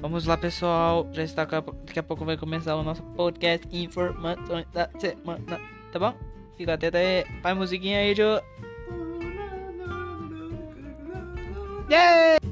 Vamos lá, pessoal. Já está daqui a pouco vai começar o nosso podcast Informações da Semana. Tá bom? Fica atento aí. Vai musiquinha aí, Joe. Yeah!